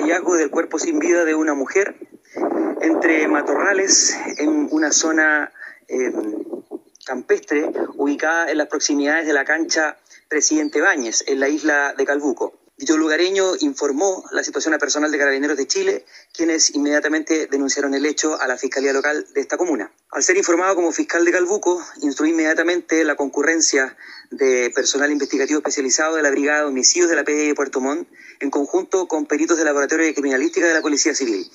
hallazgo del cuerpo sin vida de una mujer entre matorrales en una zona eh, campestre ubicada en las proximidades de la cancha Presidente Báñez, en la isla de Calbuco. Dicho lugareño informó la situación a personal de Carabineros de Chile, quienes inmediatamente denunciaron el hecho a la Fiscalía Local de esta comuna. Al ser informado como fiscal de Calbuco, instruí inmediatamente la concurrencia de personal investigativo especializado de la Brigada de Homicidios de la PDI de Puerto Montt, en conjunto con peritos del Laboratorio de Criminalística de la Policía Civil,